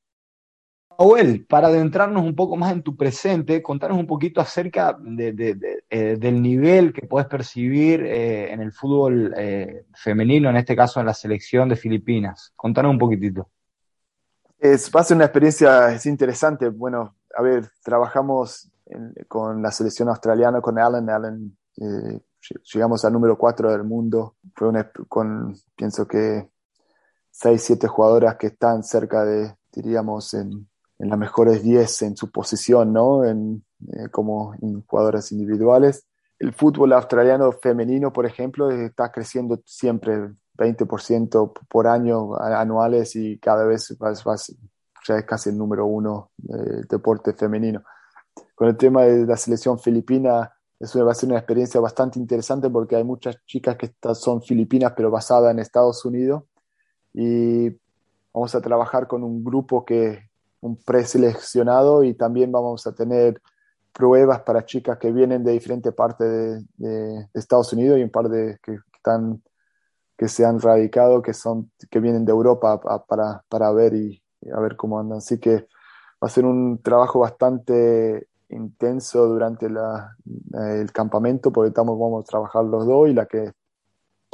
Abuel, para adentrarnos un poco más en tu presente, contanos un poquito acerca de, eh, del nivel que puedes percibir eh, en el fútbol eh, femenino, en este caso en la selección de Filipinas. Contanos un poquitito.
Es, va a ser una experiencia es interesante. Bueno, a ver, trabajamos con la selección australiana, con Allen. Allen eh, llegamos al número 4 del mundo. Fue una, con, pienso que 6, 7 jugadoras que están cerca de, diríamos, en, en las mejores 10 en su posición, ¿no? En, eh, como jugadoras individuales. El fútbol australiano femenino, por ejemplo, está creciendo siempre 20% por año anuales y cada vez ya es casi el número uno del deporte femenino con el tema de la selección filipina, eso va a ser una experiencia bastante interesante porque hay muchas chicas que son filipinas pero basadas en Estados Unidos. Y vamos a trabajar con un grupo que un preseleccionado y también vamos a tener pruebas para chicas que vienen de diferentes partes de, Estados Unidos y un par de que, están que se han radicado que son que vienen de Europa para, para ver y, a ver cómo andan. Así que va a ser un trabajo bastante intenso durante la, el campamento porque estamos, vamos a trabajar los dos y la que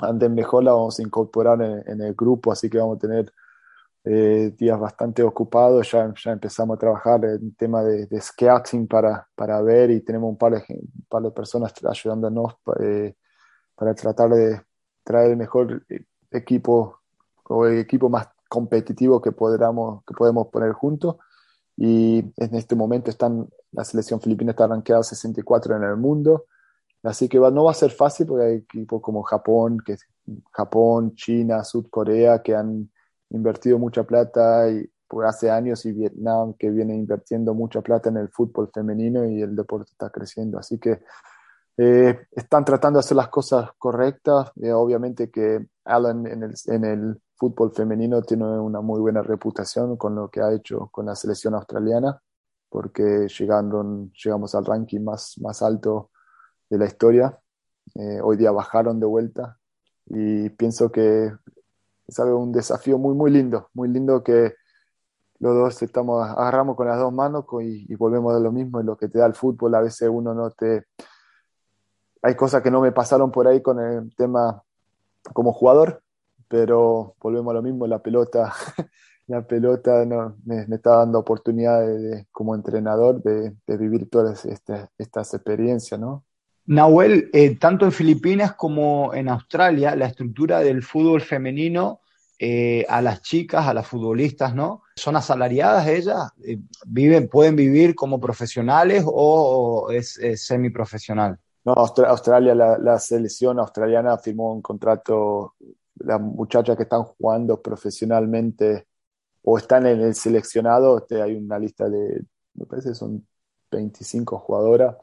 anden mejor la vamos a incorporar en, el grupo, así que vamos a tener eh, días bastante ocupados, ya, ya empezamos a trabajar en tema de, de scouting para, para ver y tenemos un par de, un par de personas ayudándonos eh, para tratar de traer el mejor equipo o el equipo más competitivo que, podamos, que podemos poner juntos y en este momento están, la selección filipina está rankeada 64 en el mundo, así que no va a ser fácil porque hay equipos como Japón, que, Japón, China, Corea que han invertido mucha plata y, por hace años y Vietnam que viene invirtiendo mucha plata en el fútbol femenino y el deporte está creciendo. Así que eh, están tratando de hacer las cosas correctas. Eh, obviamente que Alan en el, en el fútbol femenino tiene una muy buena reputación con lo que ha hecho con la selección australiana, porque llegando, llegamos al ranking más, más alto de la historia. Eh, hoy día bajaron de vuelta y pienso que es un desafío muy, muy lindo, muy lindo que los dos estamos, agarramos con las dos manos y, volvemos a lo mismo, y lo que te da el fútbol, a veces uno no te... Hay cosas que no me pasaron por ahí con el tema como jugador, pero volvemos a lo mismo, la pelota, la pelota no, me, está dando oportunidad de, como entrenador de, de vivir todas estas, estas experiencias, ¿no?
Nahuel, eh, tanto en Filipinas como en Australia, la estructura del fútbol femenino eh, a las chicas, a las futbolistas, ¿no? ¿Son asalariadas ellas? Eh, ¿Viven, ¿Pueden vivir como profesionales o es, es semiprofesional?
No, Australia, la, la, selección australiana firmó un contrato las muchachas que están jugando profesionalmente o están en el seleccionado, este, hay una lista de, me parece son 25 jugadoras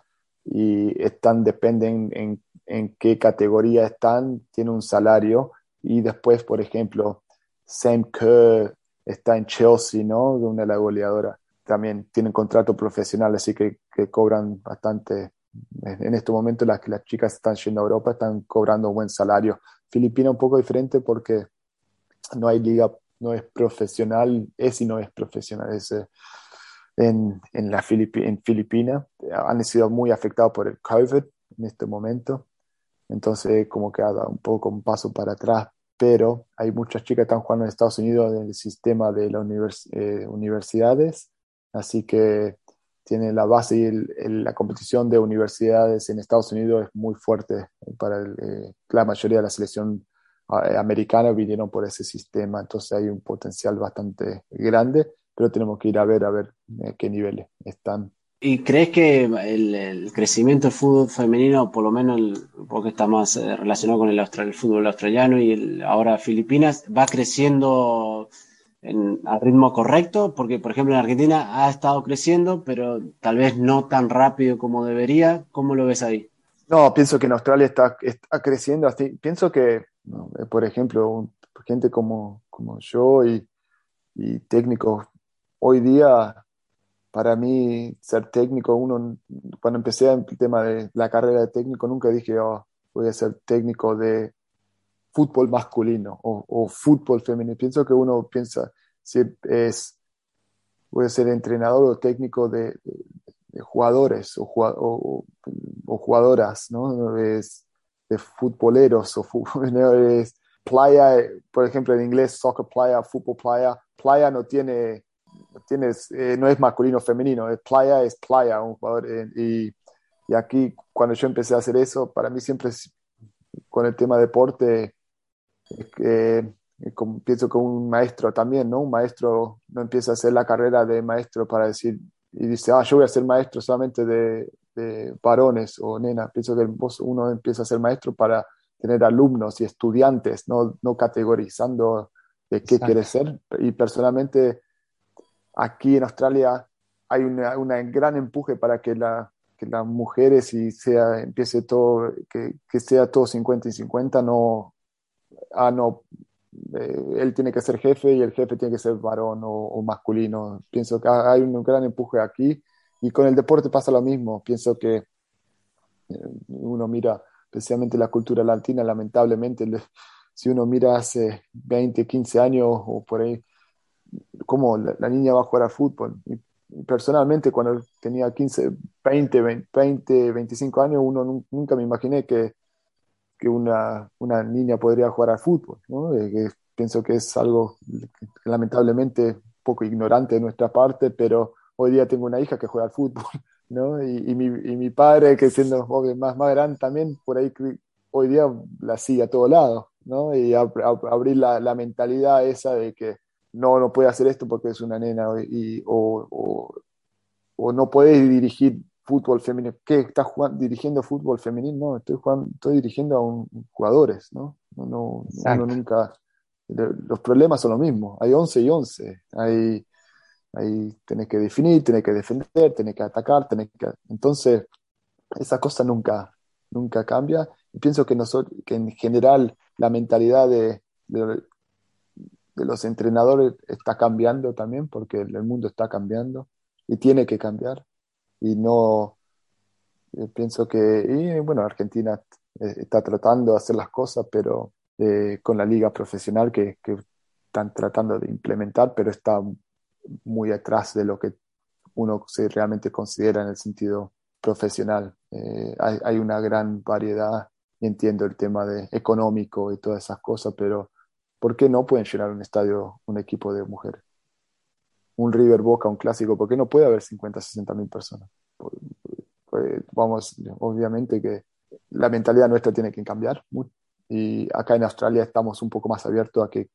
y están, dependen en, en qué categoría están, tienen un salario y después, por ejemplo, Sam Kerr está en Chelsea, ¿no? Una de las goleadoras. También tienen contrato profesional, así que, que cobran bastante. En este momento las, las chicas están yendo a Europa, están cobrando un buen salario. Filipina un poco diferente porque no hay liga, no es profesional, es y no es profesional. Es, eh, en, en, la Filipi en Filipinas han sido muy afectados por el COVID en este momento. Entonces, como que ha dado un poco un paso para atrás, pero hay muchas chicas que están jugando en Estados Unidos en el sistema de las eh, universidades, así que tiene la base y el, el, la competición de universidades en Estados Unidos es muy fuerte para el, eh, la mayoría de la selección eh, americana vinieron por ese sistema, entonces hay un potencial bastante grande, pero tenemos que ir a ver a ver eh, qué niveles están.
¿Y crees que el, crecimiento del fútbol femenino, por lo menos porque está más relacionado con el, austral, fútbol australiano y ahora Filipinas, va creciendo en, al ritmo correcto, porque por ejemplo en Argentina ha estado creciendo, pero tal vez no tan rápido como debería. ¿Cómo lo ves ahí?
No, pienso que en Australia está, está creciendo. Así, pienso que, no, por ejemplo, gente como, como yo y, y técnicos, hoy día, para mí, ser técnico, uno, cuando empecé el tema de la carrera de técnico, nunca dije, oh, voy a ser técnico de fútbol masculino o, fútbol femenino. Pienso que uno piensa si es, puede ser entrenador o técnico de, jugadores o, jugadoras, ¿no? Es de futboleros o es playa, por ejemplo en inglés soccer playa, fútbol playa. Playa no tiene, no, tienes, eh, no es masculino femenino, es playa es playa, jugador. Eh, y, y aquí cuando yo empecé a hacer eso, para mí siempre con el tema deporte eh, como, pienso que un maestro también, ¿no? Un maestro no empieza a hacer la carrera de maestro para decir, y dice, ah, yo voy a ser maestro solamente de, de varones o nenas. Pienso que uno empieza a ser maestro para tener alumnos y estudiantes, no, no categorizando de qué quiere ser. Y personalmente, aquí en Australia hay una gran empuje para que la, que las mujeres y sea empiece todo que, que, sea todo 50 y 50 no ah, no, eh, él tiene que ser jefe y el jefe tiene que ser varón o, masculino. Pienso que hay un gran empuje aquí y con el deporte pasa lo mismo. Pienso que eh, uno mira, especialmente la cultura latina, lamentablemente, le, si uno mira hace 20, 15 años o por ahí, cómo la, niña va a jugar al fútbol. Personalmente, cuando tenía 15, 20, 20, 25 años, uno nunca me imaginé que que una, una niña podría jugar al fútbol. ¿no? Eh, que pienso que es algo lamentablemente poco ignorante de nuestra parte, pero hoy día tengo una hija que juega al fútbol, ¿no? Y, y, mi, y mi, padre, que siendo obvio, más, más grande también, por ahí hoy día la sigue a todos lados, ¿no? Y ab, ab, abrir la, la, mentalidad esa de que no, no puede hacer esto porque es una nena y, o, o, o no puede dirigir fútbol femenino. ¿Qué? ¿Estás jugando, dirigiendo fútbol femenino? No, estoy, jugando, estoy dirigiendo a un, jugadores, ¿no? No, no uno nunca... Los problemas son los mismos. Hay 11 y 11. Hay, Ahí tenés que definir, tenés que defender, tenés que atacar, tenés que... Entonces, esa cosa nunca, nunca cambia. Y pienso que, nosotros, que en general la mentalidad de, de, los entrenadores está cambiando también, porque el mundo está cambiando y tiene que cambiar. Y no, eh, pienso que, y bueno, Argentina eh, está tratando de hacer las cosas, pero eh, con la liga profesional que, que, están tratando de implementar, pero está muy atrás de lo que uno se realmente considera en el sentido profesional. hay, hay, una gran variedad entiendo el tema de económico y todas esas cosas, pero ¿por qué no pueden llenar un estadio un equipo de mujeres? Un River Boca, un clásico, ¿por qué no puede haber 50, 60 mil personas? Pues, vamos, obviamente que la mentalidad nuestra tiene que cambiar y acá en Australia estamos un poco más abiertos a que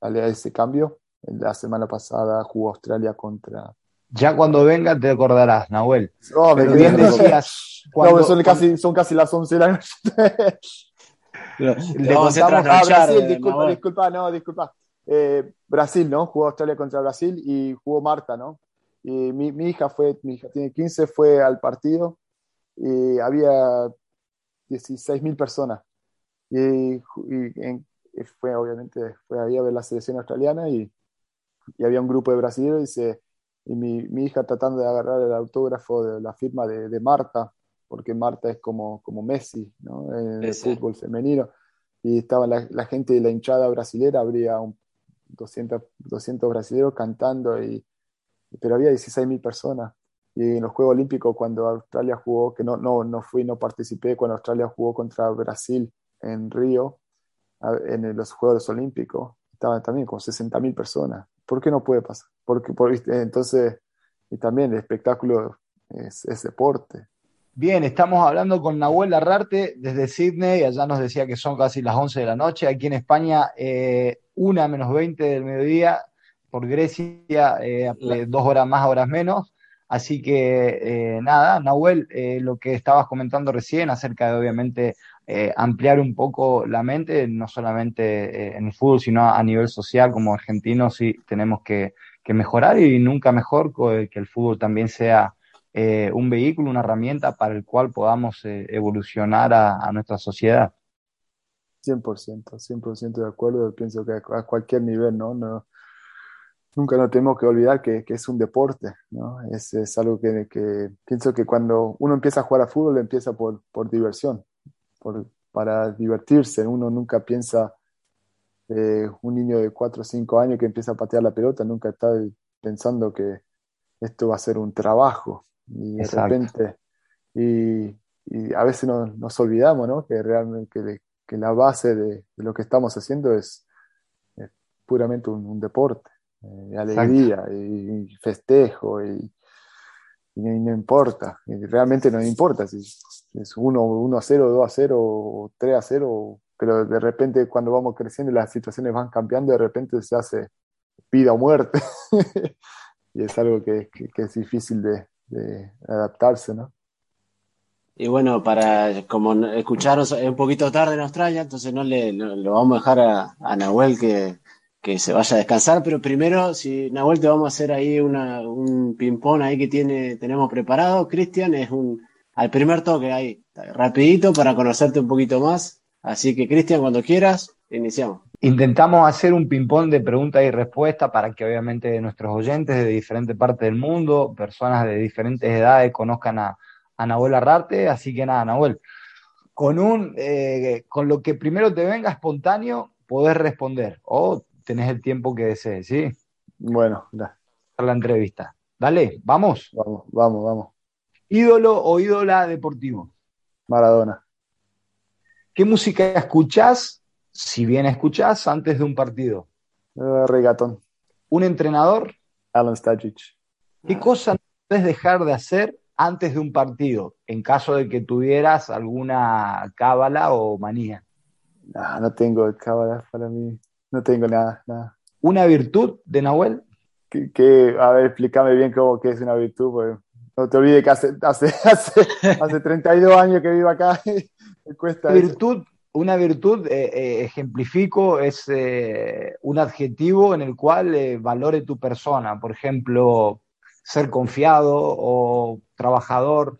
a ese cambio. La semana pasada jugó Australia contra
ya cuando venga te acordarás, Nahuel.
No, me bien decías. no, son, casi, son casi las 11 de la noche. Le contamos a Brasil, eh, disculpa, disculpa, no, disculpa. Eh, Brasil, ¿no? Jugó Australia contra Brasil y jugó Marta, ¿no? Y mi, mi, hija fue, mi hija tiene 15, fue al partido y había 16 mil personas. Y, y, fue, obviamente, fue ahí a ver la selección australiana y, y había un grupo de brasileños y se y mi, mi, hija tratando de agarrar el autógrafo de la firma de, de Marta, porque Marta es como, como Messi ¿no? en el fútbol femenino. Y estaba la, la, gente de la hinchada brasilera, habría un 200, 200 brasileños cantando, y, pero había 16.000 personas. Y en los Juegos Olímpicos, cuando Australia jugó, que no, no, no fui, no participé, cuando Australia jugó contra Brasil en Río, en los Juegos Olímpicos, estaban también con 60.000 personas. ¿Por qué no puede pasar? Porque, por, entonces, y también el espectáculo es, es, deporte.
Bien, estamos hablando con Nahuel Arrarte desde Sydney, allá nos decía que son casi las 11 de la noche, aquí en España, eh, una menos 20 del mediodía, por Grecia, eh, dos horas más, horas menos. Así que eh, nada, Nahuel, eh, lo que estabas comentando recién acerca de obviamente eh, ampliar un poco la mente, no solamente eh, en el fútbol, sino a nivel social como argentinos, sí tenemos que, que mejorar y nunca mejor que el fútbol también sea eh, un vehículo, una herramienta para el cual podamos evolucionar a, a, nuestra sociedad.
100%, 100% de acuerdo, pienso que a cualquier nivel, ¿no? no nunca nos tenemos que olvidar que, que es un deporte, ¿no? Es, es algo que, que, pienso que cuando uno empieza a jugar a fútbol empieza por, por diversión, para divertirse. Uno nunca piensa, eh, un niño de 4 o 5 años que empieza a patear la pelota, nunca está pensando que esto va a ser un trabajo. Y de repente, y, y, a veces nos, nos olvidamos, ¿no? Que realmente que, que la base de, de, lo que estamos haciendo es, es puramente un, un deporte, eh, alegría y, y, festejo y, y no, importa, realmente no importa si es 1, 1 a 0, 2 a 0, 3 a 0, pero de repente cuando vamos creciendo las situaciones van cambiando, de repente se hace vida o muerte. y es algo que, que, que es difícil de, de, adaptarse, ¿no?
Y bueno, para como escucharos un poquito tarde en Australia, entonces no le lo, vamos a dejar a, a Nahuel que, que se vaya a descansar, pero primero, si Nahuel, te vamos a hacer ahí una, un ping-pong ahí que tiene, tenemos preparado. Cristian, es un al primer toque ahí, rapidito para conocerte un poquito más. Así que, Cristian, cuando quieras, iniciamos.
Intentamos hacer un ping-pong de preguntas y respuestas para que obviamente nuestros oyentes de diferentes partes del mundo, personas de diferentes edades, conozcan a, a Nahuel Arrarte. Así que nada, Nahuel, con, un, eh, con lo que primero te venga espontáneo, podés responder. O tenés el tiempo que desees, ¿sí?
Bueno, da.
la entrevista. Dale, vamos.
Vamos, vamos, vamos.
¿Ídolo o ídola deportivo?
Maradona.
¿Qué música escuchás, si bien escuchás, antes de un partido?
Uh, regatón.
¿Un entrenador?
Alan Stajic.
¿Qué cosa no puedes dejar de hacer antes de un partido, en caso de que tuvieras alguna cábala o manía?
No, no tengo cábala para mí. No tengo nada, nada.
¿Una virtud de Nahuel?
Que, que a ver, explícame bien cómo que es una virtud, porque no te olvides que hace, hace, hace, hace 32 años que vivo acá. me cuesta
¿Qué virtud, una virtud, eh, eh, ejemplifico, es eh, un adjetivo en el cual valore tu persona. Por ejemplo, ser confiado o trabajador.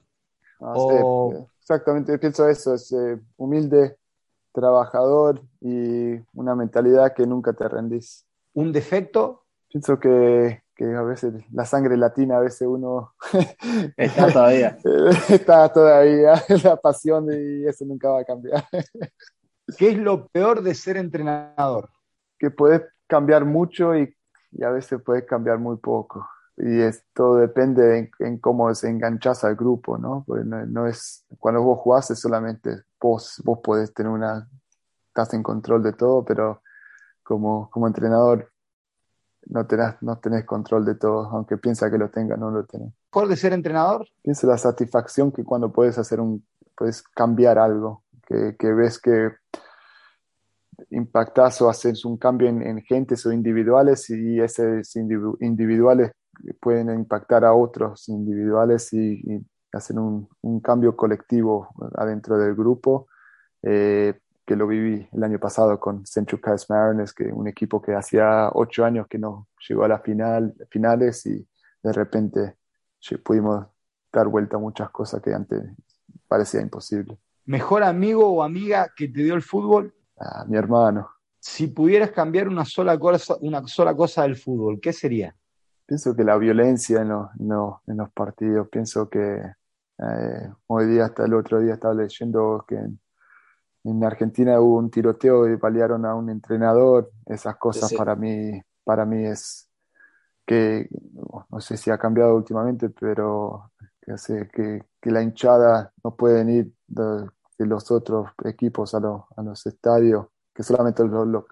Ah, o... exactamente, pienso eso, es humilde, trabajador y una mentalidad que nunca te rendís.
¿Un defecto?
Pienso que, que a veces la sangre latina, a veces uno
está todavía.
está todavía la pasión y eso nunca va a cambiar.
¿Qué es lo peor de ser entrenador?
Que puedes cambiar mucho y, a veces puedes cambiar muy poco. Y esto depende en, cómo se enganchas al grupo, ¿no? Pues no, es, cuando vos jugás es solamente vos, vos podés tener una, estás en control de todo, pero como, como entrenador no tenés, no tenés control de todo, aunque piensa que lo tenga, no lo tenés.
¿Por de ser entrenador?
Piensa la satisfacción que cuando puedes hacer un, puedes cambiar algo, que, que ves que impactas o haces un cambio en, en gentes o individuales y esos individuales pueden impactar a otros individuales y, y hacen un, un, cambio colectivo adentro del grupo. Eh, que lo viví el año pasado con Central Coast Mariners, que un equipo que hacía ocho años que no llegó a la final, finales y de repente pudimos dar vuelta a muchas cosas que antes parecía imposible.
¿Mejor amigo o amiga que te dio el fútbol?
Ah, mi hermano.
Si pudieras cambiar una sola, cosa, una sola cosa del fútbol, ¿qué sería?
Pienso que la violencia en los, en los partidos, pienso que eh, hoy día, hasta el otro día estaba leyendo que en Argentina hubo un tiroteo y balearon a un entrenador. Esas cosas para mí, para mí es que no sé si ha cambiado últimamente, pero que, que, que la hinchada no pueden ir de, los otros equipos a, a, los estadios, que solamente lo,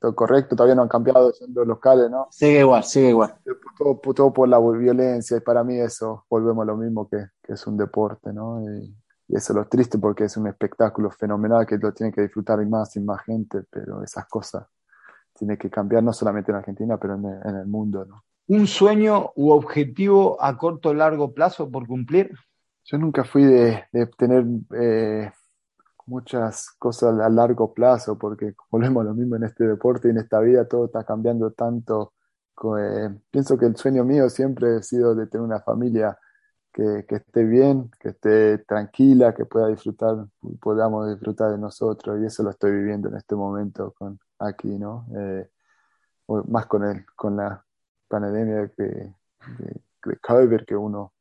lo, correcto, todavía no han cambiado, son los locales, ¿no?
Sigue igual, sigue igual.
Todo, todo, por la violencia, y para mí eso, volvemos a lo mismo que, que es un deporte, ¿no? Y, y eso es lo triste porque es un espectáculo fenomenal que lo tiene que disfrutar y más y más gente, pero esas cosas tienen que cambiar no solamente en Argentina, pero en el, en el mundo. ¿no?
¿Un sueño u objetivo a corto o largo plazo por cumplir?
Yo nunca fui de, de tener eh, muchas cosas a largo plazo, porque volvemos a lo mismo en este deporte y en esta vida, todo está cambiando tanto. Eh, pienso que el sueño mío siempre ha sido de tener una familia que, esté bien, que esté tranquila, que pueda disfrutar, podamos disfrutar de nosotros y eso lo estoy viviendo en este momento con aquí, ¿no? Eh, más con el, con la pandemia que, de, COVID, que uno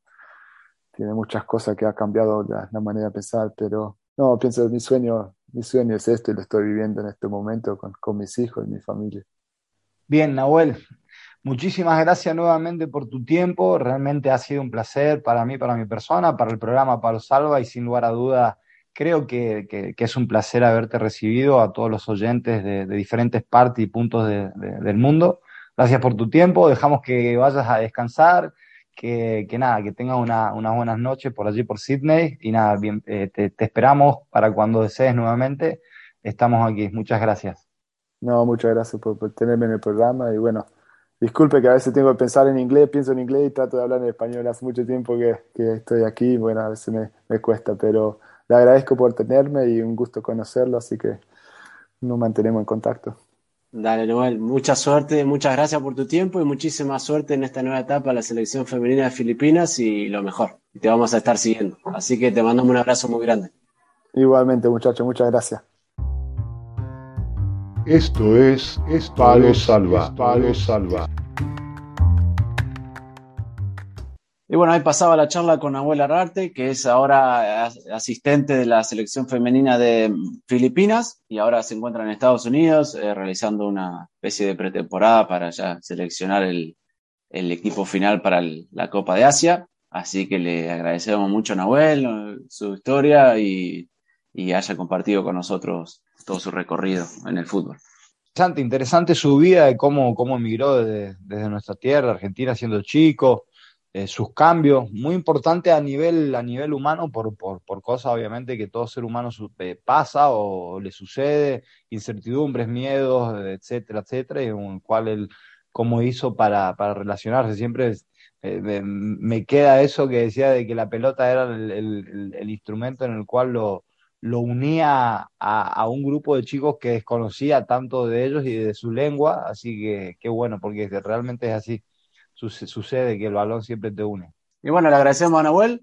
tiene muchas cosas que ha cambiado la, manera de pensar, pero no, pienso mi sueño, mi sueño es este lo estoy viviendo en este momento con, con mis hijos y mi familia.
Bien, Nahuel, Muchísimas gracias nuevamente por tu tiempo. Realmente ha sido un placer para mí, para mi persona, para el programa Palo Salva y sin lugar a duda creo que, que, es un placer haberte recibido a todos los oyentes de, diferentes partes y puntos de, del mundo. Gracias por tu tiempo. Dejamos que vayas a descansar. Que, nada, que tengas una, unas buenas noches por allí por Sydney y nada, bien, eh, te, te esperamos para cuando desees nuevamente. Estamos aquí. Muchas gracias.
No, muchas gracias por, por tenerme en el programa y bueno, Disculpe que a veces tengo que pensar en inglés, pienso en inglés y trato de hablar en español. Hace mucho tiempo que, que estoy aquí, bueno, a veces me, me, cuesta, pero le agradezco por tenerme y un gusto conocerlo, así que nos mantenemos en contacto.
Dale, Noel, mucha suerte, muchas gracias por tu tiempo y muchísima suerte en esta nueva etapa de la selección femenina de Filipinas y lo mejor. Te vamos a estar siguiendo. Así que te mandamos un abrazo muy grande.
Igualmente, muchachos, muchas gracias.
Esto es, Esto Palo Salva. Palo Salva.
Y bueno, ahí pasaba la charla con Abuela Ararte, que es ahora asistente de la selección femenina de Filipinas y ahora se encuentra en Estados Unidos eh, realizando una especie de pretemporada para ya seleccionar el, equipo final para la Copa de Asia. Así que le agradecemos mucho a Nahuel su historia y, haya compartido con nosotros todo su recorrido en el fútbol.
Interesante, interesante su vida de cómo, cómo emigró desde nuestra tierra, Argentina, siendo chico, eh, sus cambios, muy importante a nivel, a nivel humano, por, por, por cosas obviamente que todo ser humano eh, pasa o le sucede, incertidumbres, miedos, etcétera, etcétera, y en cual él, cómo hizo para, para relacionarse. Siempre eh, me, queda eso que decía de que la pelota era el, el, el instrumento en el cual lo, lo unía a, un grupo de chicos que desconocía tanto de ellos y de su lengua, así que qué bueno, porque realmente es así, sucede que el balón siempre te une.
Y bueno, le agradecemos a Nahuel,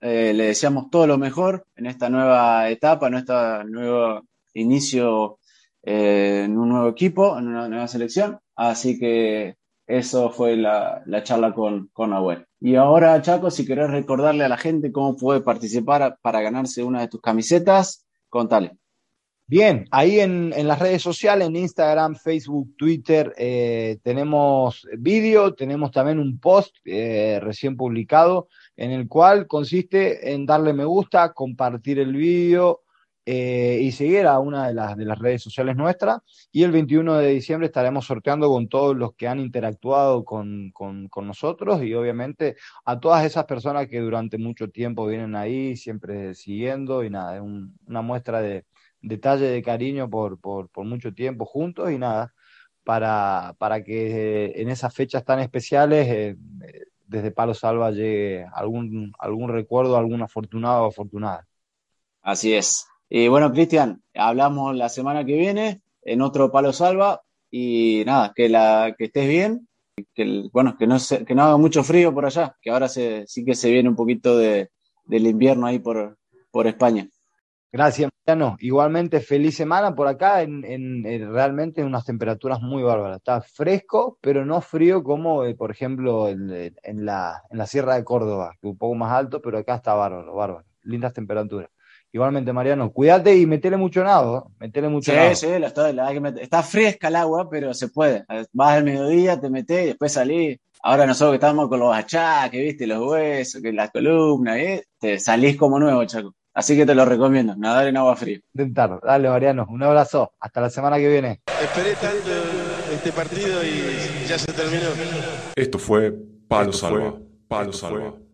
eh, le deseamos todo lo mejor en esta nueva etapa, en este nuevo inicio eh, en un nuevo equipo, en una nueva selección, así que eso fue la, charla con, con Nahuel. Y ahora, Chaco, si querés recordarle a la gente cómo puede participar para ganarse una de tus camisetas, contale.
Bien, ahí en, las redes sociales, en Instagram, Facebook, Twitter, eh, tenemos vídeo, tenemos también un post eh, recién publicado en el cual consiste en darle me gusta, compartir el vídeo, eh, y seguir a una de las, de las redes sociales nuestras. Y el 21 de diciembre estaremos sorteando con todos los que han interactuado con, con, nosotros y obviamente a todas esas personas que durante mucho tiempo vienen ahí, siempre siguiendo y nada, es una muestra de detalle de cariño por, por, mucho tiempo juntos y nada, para, para que en esas fechas tan especiales... Eh, desde Palo Salva llegue algún, algún recuerdo, algún afortunado o afortunada.
Así es. Y bueno, Cristian, hablamos la semana que viene en otro Palo Salva y nada, que, la, que estés bien, que, bueno, que no, que no haga mucho frío por allá, que ahora se, sí que se viene un poquito de, del invierno ahí por, por España.
Gracias, Mariano. Igualmente, feliz semana por acá, en, en, realmente en unas temperaturas muy bárbaras. Está fresco, pero no frío como, eh, por ejemplo, en, en, la, en la Sierra de Córdoba, que es un poco más alto, pero acá está bárbaro, bárbaro. Lindas temperaturas. Igualmente, Mariano, cuídate y metele mucho nado, metele mucho
sí, Sí, está, fresca el agua, pero se puede. Vas al mediodía, te metes y después salís. Ahora nosotros que estamos con los achaques, viste, los huesos, que las columnas, ¿eh? te salís como nuevo, Chaco. Así que te lo recomiendo, nadar en agua fría.
Intentar. Dale, Mariano, un abrazo. Hasta la semana que viene.
Esperé tanto este partido y ya se terminó.
Esto fue Palo Salva. Palo Salva.